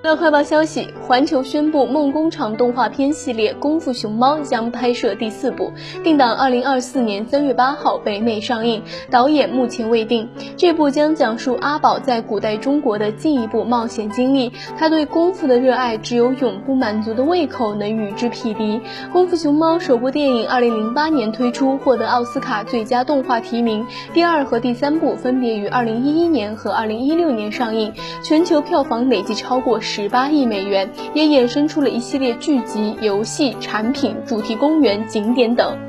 乐快报消息，环球宣布梦工厂动画片系列《功夫熊猫》将拍摄第四部，定档二零二四年三月八号北美上映，导演目前未定。这部将讲述阿宝在古代中国的进一步冒险经历，他对功夫的热爱只有永不满足的胃口能与之匹敌。《功夫熊猫》首部电影二零零八年推出，获得奥斯卡最佳动画提名，第二和第三部分别于二零一一年和二零一六年上映，全球票房累计超过。十八亿美元，也衍生出了一系列剧集、游戏、产品、主题公园、景点等。